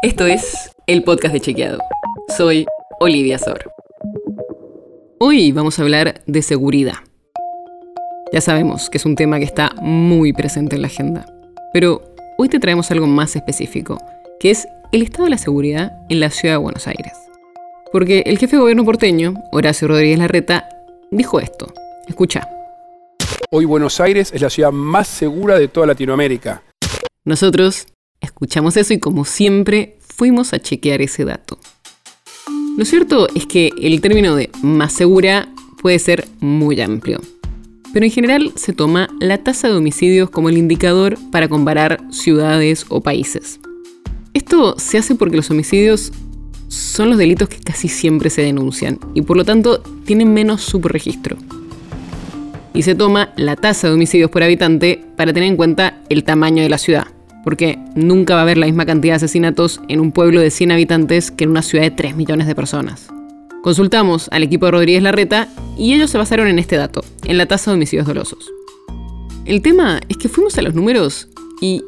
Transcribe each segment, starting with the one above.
Esto es el podcast de Chequeado. Soy Olivia Sor. Hoy vamos a hablar de seguridad. Ya sabemos que es un tema que está muy presente en la agenda, pero hoy te traemos algo más específico, que es el estado de la seguridad en la ciudad de Buenos Aires. Porque el jefe de gobierno porteño, Horacio Rodríguez Larreta, dijo esto. Escucha. Hoy Buenos Aires es la ciudad más segura de toda Latinoamérica. Nosotros escuchamos eso y como siempre fuimos a chequear ese dato. Lo cierto es que el término de más segura puede ser muy amplio, pero en general se toma la tasa de homicidios como el indicador para comparar ciudades o países. Esto se hace porque los homicidios son los delitos que casi siempre se denuncian y por lo tanto tienen menos subregistro y se toma la tasa de homicidios por habitante para tener en cuenta el tamaño de la ciudad, porque nunca va a haber la misma cantidad de asesinatos en un pueblo de 100 habitantes que en una ciudad de 3 millones de personas. Consultamos al equipo de Rodríguez Larreta y ellos se basaron en este dato, en la tasa de homicidios dolosos. El tema es que fuimos a los números y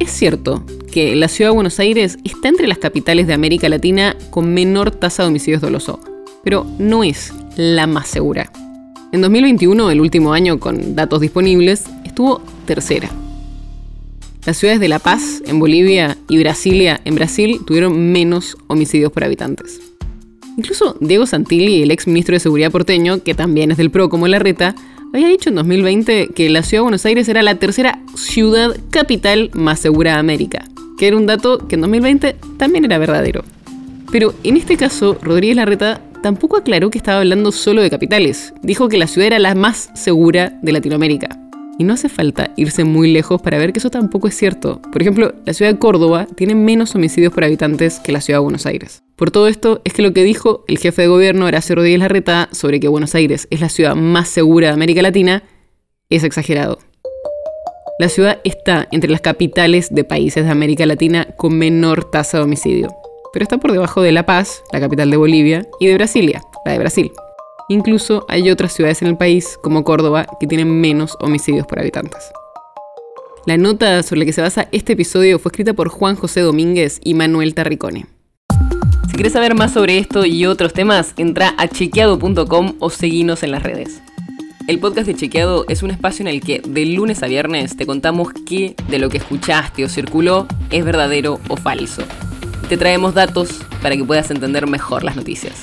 es cierto que la ciudad de Buenos Aires está entre las capitales de América Latina con menor tasa de homicidios dolosos, pero no es la más segura. En 2021, el último año con datos disponibles, estuvo tercera. Las ciudades de La Paz, en Bolivia, y Brasilia, en Brasil, tuvieron menos homicidios por habitantes. Incluso Diego Santilli, el ex ministro de Seguridad porteño, que también es del PRO como la reta, había dicho en 2020 que la ciudad de Buenos Aires era la tercera ciudad capital más segura de América, que era un dato que en 2020 también era verdadero. Pero en este caso, Rodríguez Larreta tampoco aclaró que estaba hablando solo de capitales. Dijo que la ciudad era la más segura de Latinoamérica. Y no hace falta irse muy lejos para ver que eso tampoco es cierto. Por ejemplo, la ciudad de Córdoba tiene menos homicidios por habitantes que la ciudad de Buenos Aires. Por todo esto es que lo que dijo el jefe de gobierno Horacio Rodríguez Larreta sobre que Buenos Aires es la ciudad más segura de América Latina es exagerado. La ciudad está entre las capitales de países de América Latina con menor tasa de homicidio pero está por debajo de La Paz, la capital de Bolivia, y de Brasilia, la de Brasil. Incluso hay otras ciudades en el país, como Córdoba, que tienen menos homicidios por habitantes. La nota sobre la que se basa este episodio fue escrita por Juan José Domínguez y Manuel Tarricone. Si quieres saber más sobre esto y otros temas, entra a chequeado.com o seguinos en las redes. El podcast de Chequeado es un espacio en el que de lunes a viernes te contamos qué de lo que escuchaste o circuló es verdadero o falso te traemos datos para que puedas entender mejor las noticias.